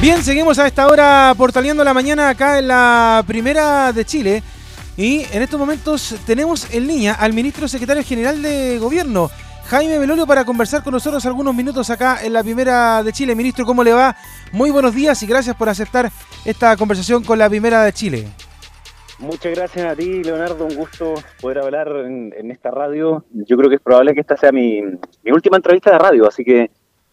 Bien, seguimos a esta hora portaleando la mañana acá en la primera de Chile. Y en estos momentos tenemos en línea al ministro secretario general de gobierno, Jaime Belolio, para conversar con nosotros algunos minutos acá en la primera de Chile. Ministro, ¿cómo le va? Muy buenos días y gracias por aceptar esta conversación con la primera de Chile. Muchas gracias a ti, Leonardo. Un gusto poder hablar en, esta radio. Yo creo que es probable que esta sea mi, mi última entrevista de radio, así que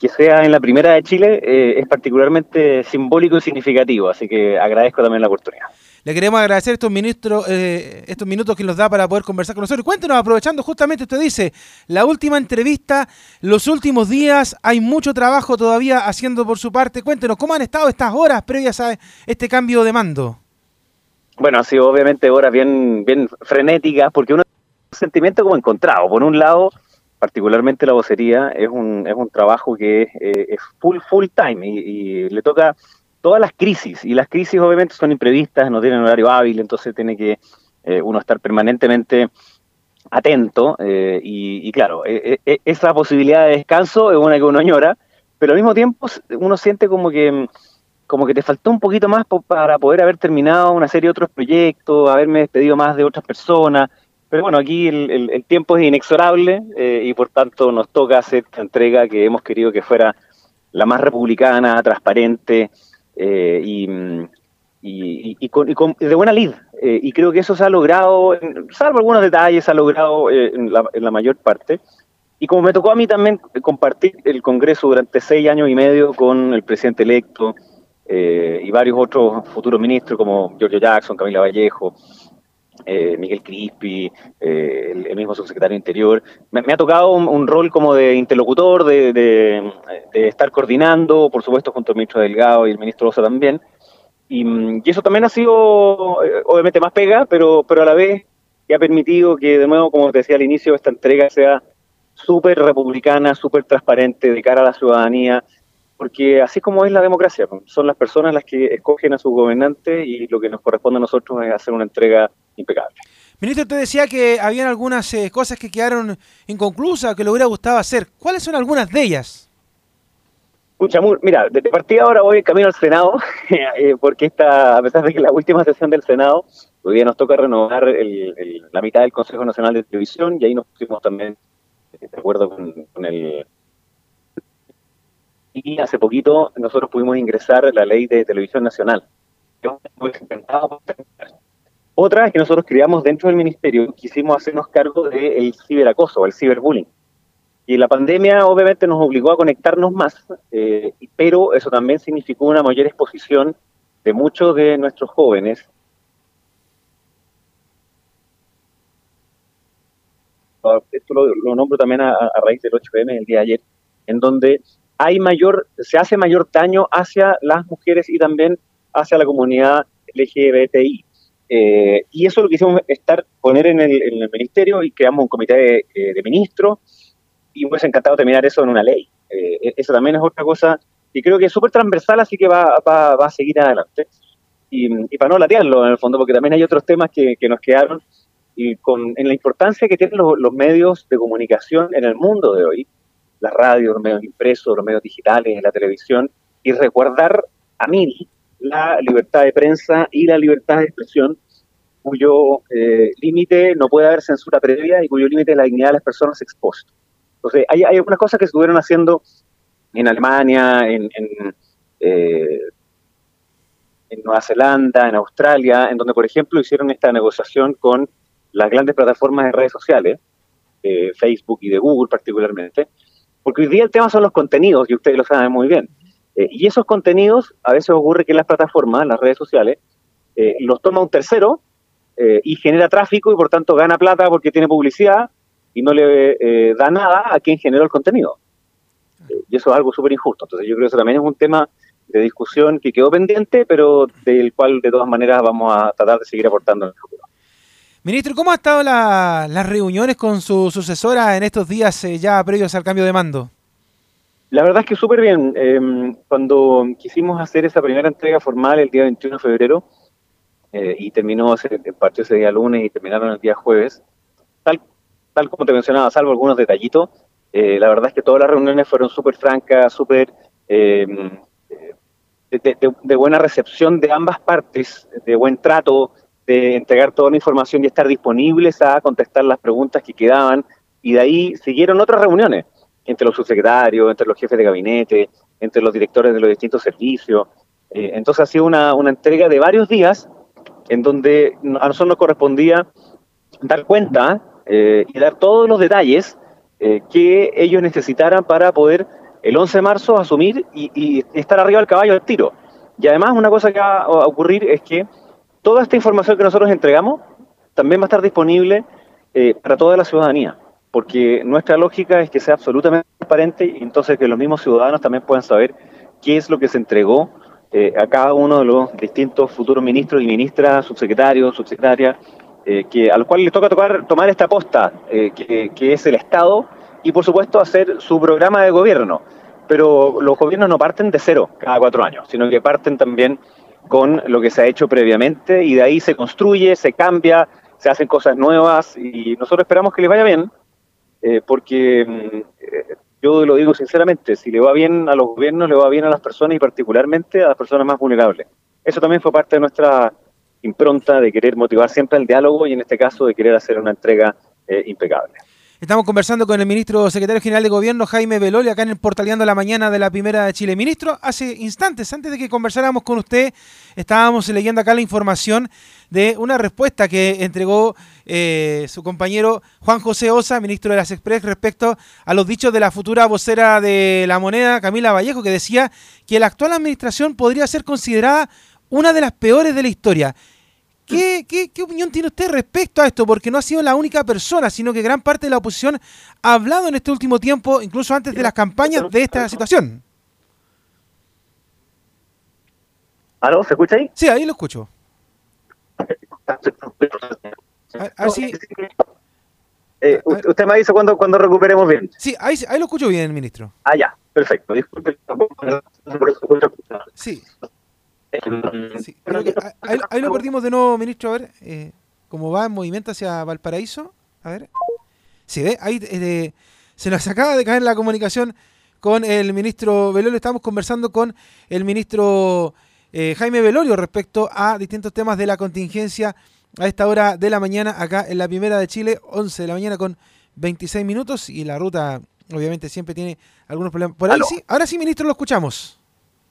que sea en la primera de Chile eh, es particularmente simbólico y significativo, así que agradezco también la oportunidad. Le queremos agradecer estos, ministros, eh, estos minutos que nos da para poder conversar con nosotros. Cuéntenos, aprovechando justamente, usted dice, la última entrevista, los últimos días, hay mucho trabajo todavía haciendo por su parte. Cuéntenos, ¿cómo han estado estas horas previas a este cambio de mando? Bueno, ha sido obviamente horas bien, bien frenéticas, porque uno un sentimiento como encontrado. Por un lado, particularmente la vocería, es un, es un trabajo que eh, es full, full time y, le toca todas las crisis. Y las crisis obviamente son imprevistas, no tienen horario hábil, entonces tiene que eh, uno estar permanentemente atento. Eh, y, claro, esa posibilidad de descanso es una que uno añora, pero al mismo tiempo uno siente como que como que te faltó un poquito más para poder haber terminado una serie de otros proyectos, haberme despedido más de otras personas, pero bueno, aquí el, tiempo es inexorable eh, y por tanto nos toca hacer esta entrega que hemos querido que fuera la más republicana, transparente eh, y, de buena lid. Eh, y creo que eso se ha logrado, salvo algunos detalles, se ha logrado en la, mayor parte. Y como me tocó a mí también compartir el Congreso durante seis años y medio con el presidente electo y varios otros futuros ministros como Giorgio Jackson, Camila Vallejo, eh, Miguel Crispi, eh, el, mismo subsecretario Interior. Me, ha tocado un, rol como de interlocutor, de, estar coordinando, por supuesto, junto al ministro Delgado y el ministro Osa también. Y, eso también ha sido, eh, obviamente, más pega, pero, pero a la vez que ha permitido que, de nuevo, como te decía al inicio, esta entrega sea súper republicana, súper transparente de cara a la ciudadanía, porque así como es la democracia, son las personas las que escogen a sus gobernantes y lo que nos corresponde a nosotros es hacer una entrega impecable. Ministro, usted decía que habían algunas eh, cosas que quedaron inconclusas, que le hubiera gustado hacer. ¿Cuáles son algunas de ellas? Pucha, mira, desde partida ahora voy en camino al Senado, eh, porque esta, a pesar de que la última sesión del Senado, hoy día nos toca renovar la mitad del Consejo Nacional de Televisión y ahí nos pusimos también eh, de acuerdo con el y hace poquito nosotros pudimos ingresar la ley de televisión nacional. Otra es que nosotros creamos dentro del ministerio, quisimos hacernos cargo del ciberacoso, el ciberbullying. Y la pandemia obviamente nos obligó a conectarnos más, eh, pero eso también significó una mayor exposición de muchos de nuestros jóvenes. Esto lo, nombro también a, a raíz del 8M el día de ayer, en donde hay mayor, se hace mayor daño hacia las mujeres y también hacia la comunidad LGBTI. Eh, y eso lo quisimos estar, poner en el, ministerio y creamos un comité de, eh, ministros y me encantado terminar eso en una ley. Eh, eso también es otra cosa y creo que es súper transversal, así que va, va, a seguir adelante. Y, para no latearlo en el fondo, porque también hay otros temas que, que nos quedaron y con, en la importancia que tienen los, los medios de comunicación en el mundo de hoy las radios, los medios impresos, los medios digitales, la televisión, y resguardar a mí la libertad de prensa y la libertad de expresión, cuyo eh, límite no puede haber censura previa y cuyo límite es la dignidad de las personas expuestas. Entonces, hay, hay algunas cosas que estuvieron haciendo en Alemania, en, eh, en Nueva Zelanda, en Australia, en donde, por ejemplo, hicieron esta negociación con las grandes plataformas de redes sociales, eh, Facebook y de Google particularmente, porque hoy día el tema son los contenidos, y ustedes lo saben muy bien. Eh, y esos contenidos, a veces ocurre que las plataformas, las redes sociales, eh, los toma un tercero eh, y genera tráfico y por tanto gana plata porque tiene publicidad y no le da nada a quien generó el contenido. y eso es algo súper injusto. Entonces yo creo que eso también es un tema de discusión que quedó pendiente, pero del cual de todas maneras vamos a tratar de seguir aportando en el futuro. Ministro, ¿cómo han estado las reuniones con su sucesora en estos días ya previos al cambio de mando? La verdad es que súper bien. Em, cuando quisimos hacer esa primera entrega formal el día 21 de febrero, eh, y terminó, ese, partió ese día lunes y terminaron el día jueves, tal, tal como te mencionaba, salvo algunos detallitos, eh, la verdad es que todas las reuniones fueron súper francas, súper em, de, buena recepción de ambas partes, de buen trato, de entregar toda la información y estar disponibles a contestar las preguntas que quedaban. Y de ahí siguieron otras reuniones entre los subsecretarios, entre los jefes de gabinete, entre los directores de los distintos servicios. Eh, entonces ha sido una, entrega de varios días en donde a nosotros nos correspondía dar cuenta eh, y dar todos los detalles eh, que ellos necesitaran para poder el 11 de marzo asumir y, estar arriba del caballo al tiro. Y además una cosa que va a ocurrir es que toda esta información que nosotros entregamos también va a estar disponible para toda la ciudadanía, porque nuestra lógica es que sea absolutamente transparente y entonces que los mismos ciudadanos también puedan saber qué es lo que se entregó a cada uno de los distintos futuros ministros y ministras, subsecretarios, subsecretarias, eh, que, a los cuales les toca tocar, tomar esta posta, eh, que, es el Estado, y por supuesto hacer su programa de gobierno. Pero los gobiernos no parten de cero cada cuatro años, sino que parten también con lo que se ha hecho previamente y de ahí se construye, se cambia, se hacen cosas nuevas y nosotros esperamos que les vaya bien, eh, porque mm, yo lo digo sinceramente, si le va bien a los gobiernos, le va bien a las personas y particularmente a las personas más vulnerables. Eso también fue parte de nuestra impronta de querer motivar siempre el diálogo y en este caso de querer hacer una entrega eh, impecable. Estamos conversando con el ministro secretario general de Gobierno, Jaime Beloli, acá en el Portaleando la Mañana de la Primera de Chile. Ministro, hace instantes, antes de que conversáramos con usted, estábamos leyendo acá la información de una respuesta que entregó eh, su compañero Juan José Osa, ministro de las Express, respecto a los dichos de la futura vocera de la moneda, Camila Vallejo, que decía que la actual administración podría ser considerada una de las peores de la historia. ¿Qué, opinión tiene usted respecto a esto? Porque no ha sido la única persona, sino que gran parte de la oposición ha hablado en este último tiempo, incluso antes de las campañas, de esta situación. ¿Aló? ¿Se escucha ahí? Sí, ahí lo escucho. Eh, usted me avisa cuando, cuando recuperemos bien. Sí, ahí, ahí lo escucho bien, ministro. Ah, ya, perfecto. Disculpe. Sí. Ahí, lo perdimos de nuevo, ministro. A ver, eh, cómo va en movimiento hacia Valparaíso. A ver. Sí, ve, ahí eh, se nos acaba de caer la comunicación con el ministro Velorio. Estamos conversando con el ministro eh, Jaime Velorio respecto a distintos temas de la contingencia a esta hora de la mañana, acá en la primera de Chile, 11 de la mañana con 26 minutos. Y la ruta, obviamente, siempre tiene algunos problemas. Por ahí sí, ahora sí, ministro, lo escuchamos.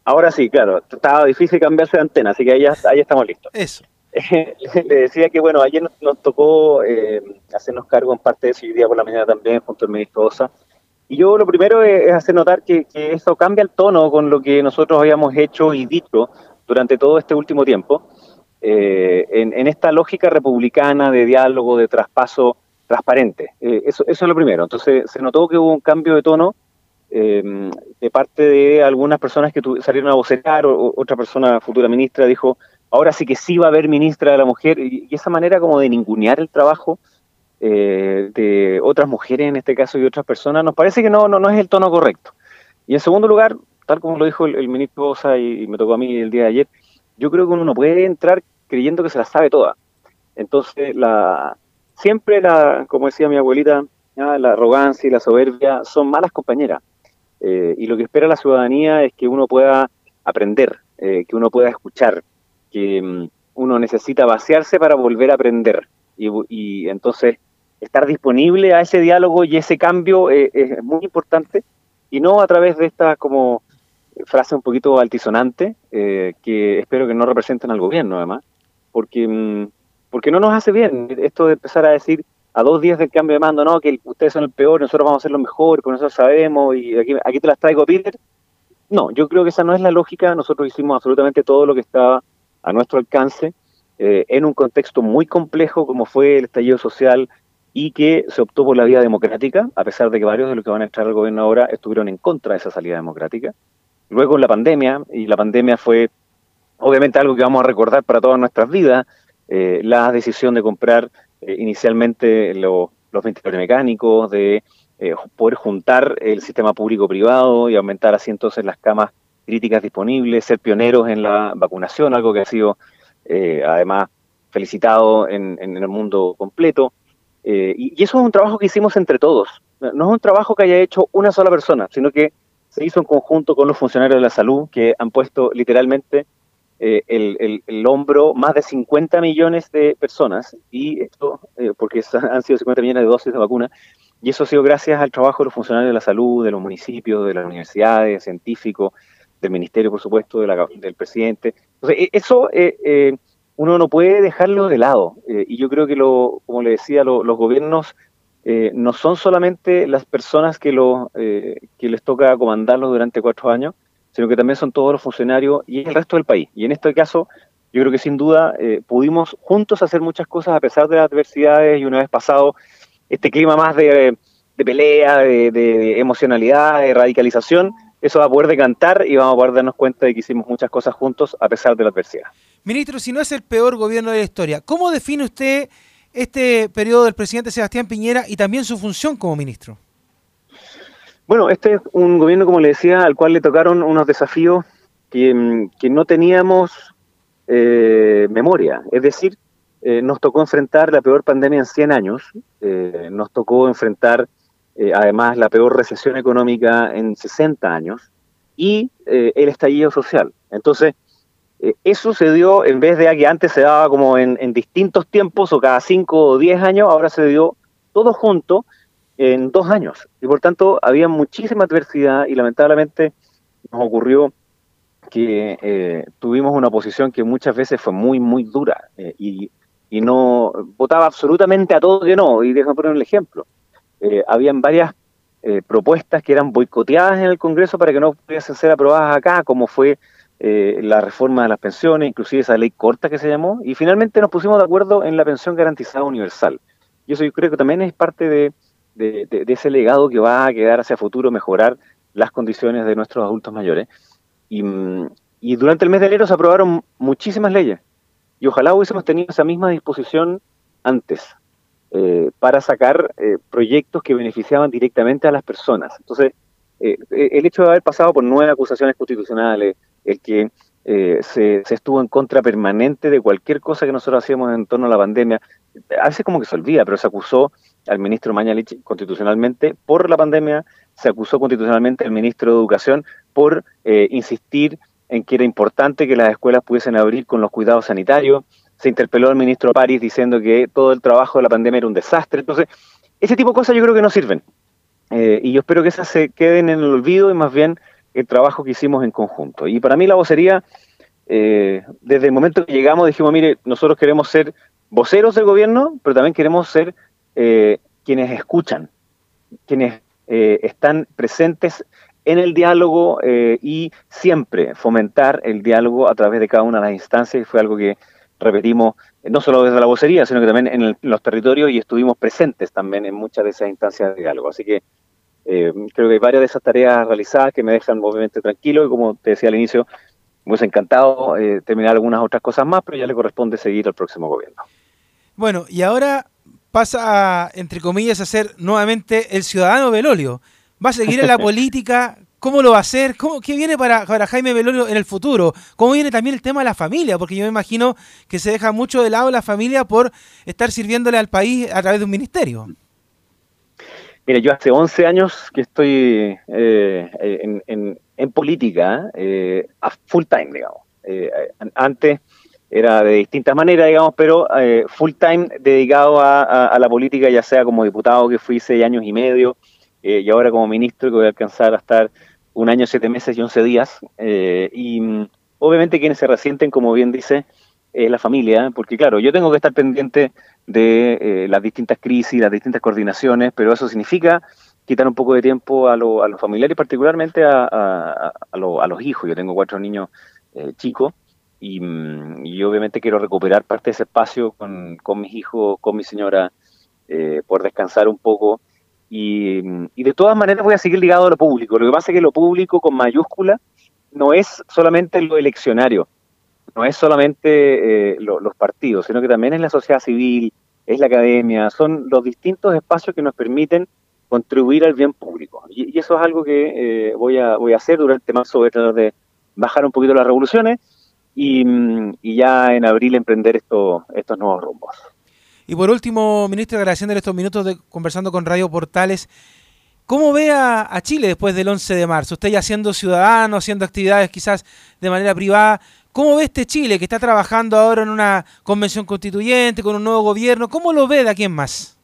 Ahora sí, claro, estaba difícil cambiarse de antena, así que ahí, ahí estamos listos. Eso. Le decía que, bueno, ayer nos, tocó eh, hacernos cargo en parte de eso y día por la mañana también junto al ministro Osa. Y yo lo primero es, hacer notar que, que, eso cambia el tono con lo que nosotros habíamos hecho y dicho durante todo este último tiempo, eh, en, esta lógica republicana de diálogo, de traspaso transparente. Eh, eso, eso es lo primero. Entonces se notó que hubo un cambio de tono eh, de parte de algunas personas que salieron a vocear, o, otra persona, futura ministra, dijo, ahora sí que sí va a haber ministra de la mujer, y, esa manera como de ningunear el trabajo eh, de otras mujeres en este caso y otras personas, nos parece que no, no, no es el tono correcto. Y en segundo lugar, tal como lo dijo el, ministro Osa y, me tocó a mí el día de ayer, yo creo que uno no puede entrar creyendo que se la sabe toda. Entonces, la, siempre, la, como decía mi abuelita, la arrogancia y la soberbia son malas compañeras. Eh, y lo que espera la ciudadanía es que uno pueda aprender, eh, que uno pueda escuchar, que mm, uno necesita vaciarse para volver a aprender. Y, entonces estar disponible a ese diálogo y ese cambio eh, es muy importante y no a través de esta como frase un poquito altisonante que espero que no representen al gobierno además, porque, mm, porque no nos hace bien esto de empezar a decir a dos días del cambio de mando, no, que ustedes son el peor, nosotros vamos a ser lo mejor, con nosotros sabemos y aquí, aquí te las traigo, Peter. No, yo creo que esa no es la lógica. Nosotros hicimos absolutamente todo lo que estaba a nuestro alcance eh, en un contexto muy complejo como fue el estallido social y que se optó por la vía democrática, a pesar de que varios de los que van a entrar al gobierno ahora estuvieron en contra de esa salida democrática. Luego la pandemia, y la pandemia fue obviamente algo que vamos a recordar para todas nuestras vidas, eh, la decisión de comprar eh, inicialmente los ventiladores mecánicos, de eh, poder juntar el sistema público-privado y aumentar así entonces las camas críticas disponibles, ser pioneros en la vacunación, algo que ha sido eh, además felicitado en, el mundo completo. y, eso es un trabajo que hicimos entre todos. No es un trabajo que haya hecho una sola persona, sino que se hizo en conjunto con los funcionarios de la salud que han puesto literalmente eh, el, el, hombro más de 50 millones de personas, y esto, eh, porque han sido 50 millones de dosis de vacuna, y eso ha sido gracias al trabajo de los funcionarios de la salud, de los municipios, de las universidades, científicos, del ministerio, por supuesto, del presidente. Entonces, e, eso eh, uno no puede dejarlo de lado, y yo creo que, lo, como le decía, los gobiernos no son solamente las personas que, lo, que les toca comandarlos durante cuatro años, sino que también son todos los funcionarios y el resto del país. Y en este caso, yo creo que sin duda eh, pudimos juntos hacer muchas cosas a pesar de las adversidades y una vez pasado este clima más de, pelea, de, emocionalidad, de radicalización, eso va a poder decantar y vamos a poder darnos cuenta de que hicimos muchas cosas juntos a pesar de la adversidad. Ministro, si no es el peor gobierno de la historia, ¿cómo define usted este periodo del presidente Sebastián Piñera y también su función como ministro? Bueno, este es un gobierno, como le decía, al cual le tocaron unos desafíos que, mm, no teníamos eh, memoria. Es decir, eh, nos tocó enfrentar la peor pandemia en 100 años, eh, nos tocó enfrentar además la peor recesión económica en 60 años y el estallido social. Entonces, eso se dio en vez de que antes se daba como en, en distintos tiempos o cada 5 o 10 años, ahora se dio todo junto en dos años. Y por tanto, había muchísima adversidad y lamentablemente nos ocurrió que eh, tuvimos una oposición que muchas veces fue muy, muy dura eh, y, y, no votaba absolutamente a todo que no. Y déjame poner un ejemplo. Eh, habían varias propuestas que eran boicoteadas en el Congreso para que no pudiesen ser aprobadas acá, como fue la reforma de las pensiones, inclusive esa ley corta que se llamó, y finalmente nos pusimos de acuerdo en la pensión garantizada universal. Y eso yo creo que también es parte de, de, ese legado que va a quedar hacia futuro, mejorar las condiciones de nuestros adultos mayores. Y, durante el mes de enero se aprobaron muchísimas leyes y ojalá hubiésemos tenido esa misma disposición antes eh, para sacar eh, proyectos que beneficiaban directamente a las personas. Entonces, eh, el hecho de haber pasado por nueve acusaciones constitucionales, el que se, se, estuvo en contra permanente de cualquier cosa que nosotros hacíamos en torno a la pandemia, a veces como que se olvida, pero se acusó al ministro Mañalich constitucionalmente por la pandemia, se acusó constitucionalmente al ministro de Educación por eh, insistir en que era importante que las escuelas pudiesen abrir con los cuidados sanitarios, se interpeló al ministro París diciendo que todo el trabajo de la pandemia era un desastre, entonces ese tipo de cosas yo creo que no sirven. Eh, y yo espero que esas se queden en el olvido y más bien el trabajo que hicimos en conjunto. Y para mí la vocería, eh, desde el momento que llegamos dijimos, mire, nosotros queremos ser voceros del gobierno, pero también queremos ser eh, quienes escuchan, quienes eh, están presentes en el diálogo eh, y siempre fomentar el diálogo a través de cada una de las instancias y fue algo que repetimos no solo desde la vocería, sino que también en, los territorios y estuvimos presentes también en muchas de esas instancias de diálogo. Así que creo que hay varias de esas tareas realizadas que me dejan obviamente tranquilo y como te decía al inicio, me hubiese encantado terminar algunas otras cosas más, pero ya le corresponde seguir al próximo gobierno. Bueno, y ahora pasa, a, entre comillas, a ser nuevamente el ciudadano Belolio. ¿Va a seguir en la política? ¿Cómo lo va a hacer? ¿Cómo, ¿Qué viene para, para, Jaime Belolio en el futuro? ¿Cómo viene también el tema de la familia? Porque yo me imagino que se deja mucho de lado la familia por estar sirviéndole al país a través de un ministerio. Mira, yo hace 11 años que estoy eh, en, política, eh, a full time, digamos. Eh, antes era de distintas maneras, digamos, pero eh, full time dedicado a, la política, ya sea como diputado que fui seis años y medio, eh, y ahora como ministro que voy a alcanzar a estar un año, siete meses y once días. Eh, y mm, obviamente quienes se resienten, como bien dice, es la familia, porque claro, yo tengo que estar pendiente de las distintas crisis, las distintas coordinaciones, pero eso significa quitar un poco de tiempo a, los familiares, particularmente a, los hijos. Yo tengo cuatro niños chicos Mm, y, obviamente quiero recuperar parte de ese espacio con, mis hijos, con mi señora, eh, por descansar un poco. Y, y, de todas maneras voy a seguir ligado a lo público. Lo que pasa es que lo público con mayúscula no es solamente lo eleccionario, no es solamente eh, los partidos, sino que también es la sociedad civil, es la academia, son los distintos espacios que nos permiten contribuir al bien público. Y, eso es algo que eh, voy, a, voy a hacer durante marzo, voy tratar de bajar un poquito las revoluciones y, ya en abril emprender esto, estos nuevos rumbos. Y por último, ministro, agradeciéndole estos minutos de conversando con Radio Portales, ¿Cómo ve a, Chile después del 11 de marzo? Usted ya siendo ciudadano, haciendo actividades quizás de manera privada, ¿cómo ve este Chile que está trabajando ahora en una convención constituyente, con un nuevo gobierno? ¿Cómo lo ve de aquí en más?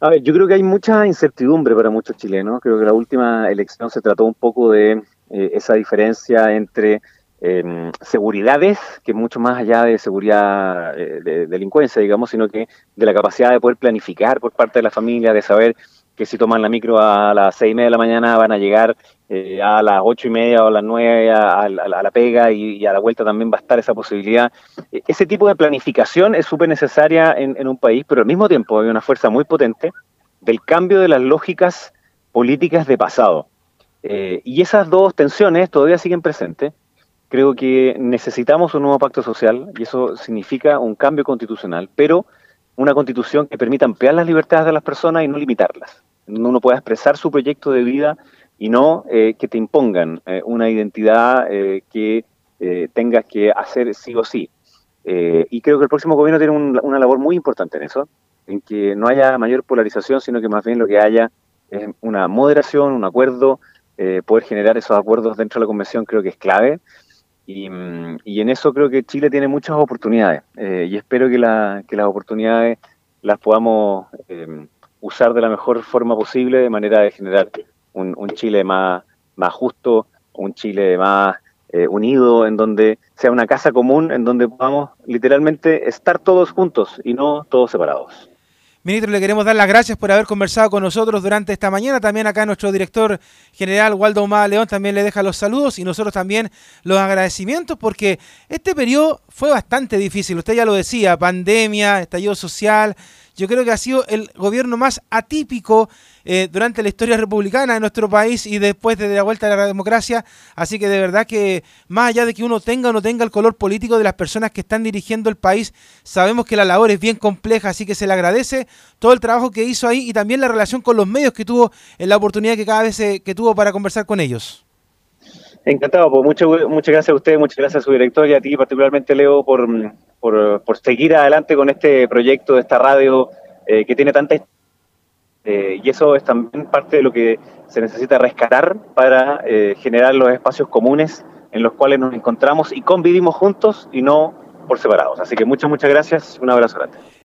A ver, yo creo que hay mucha incertidumbre para muchos chilenos. Creo que la última elección se trató un poco de eh, esa diferencia entre eh, seguridades, que mucho más allá de seguridad eh, de delincuencia, digamos, sino que de la capacidad de poder planificar por parte de la familia, de saber que si toman la micro a las seis y media de la mañana van a llegar eh, a las ocho y media o a las nueve a, la pega y, a la vuelta también va a estar esa posibilidad. E, ese tipo de planificación es súper necesaria en, un país, pero al mismo tiempo hay una fuerza muy potente del cambio de las lógicas políticas de pasado. Eh, y esas dos tensiones todavía siguen presentes. Creo que necesitamos un nuevo pacto social y eso significa un cambio constitucional, pero una constitución que permita ampliar las libertades de las personas y no limitarlas. Uno pueda expresar su proyecto de vida y no eh, que te impongan eh, una identidad eh, que tengas que hacer sí o sí. y creo que el próximo gobierno tiene una labor muy importante en eso, en que no haya mayor polarización, sino que más bien lo que haya es una moderación, un acuerdo, poder generar esos acuerdos dentro de la convención creo que es clave. Y, y, en eso creo que Chile tiene muchas oportunidades eh, y espero que, la, que, las oportunidades las podamos eh, usar de la mejor forma posible de manera de generar un, un Chile más, más justo, un Chile más eh, unido, en donde sea una casa común, en donde podamos literalmente estar todos juntos y no todos separados. Ministro, le queremos dar las gracias por haber conversado con nosotros durante esta mañana. También acá nuestro director general, Waldo Humada León, también le deja los saludos y nosotros también los agradecimientos porque este periodo fue bastante difícil. Usted ya lo decía, pandemia, estallido social, yo creo que ha sido el gobierno más atípico eh, durante la historia republicana de nuestro país y después de la vuelta a la democracia. Así que de verdad que más allá de que uno tenga o no tenga el color político de las personas que están dirigiendo el país, sabemos que la labor es bien compleja, así que se le agradece todo el trabajo que hizo ahí y también la relación con los medios que tuvo en la oportunidad que cada vez que tuvo para conversar con ellos. Encantado, pues muchas muchas gracias a usted, muchas gracias a su director y a ti particularmente, Leo, por, por, seguir adelante con este proyecto de esta radio eh, que tiene tanta... Eh, y eso es también parte de lo que se necesita rescatar para eh, generar los espacios comunes en los cuales nos encontramos y convivimos juntos y no por separados. Así que muchas, muchas gracias. Un abrazo grande.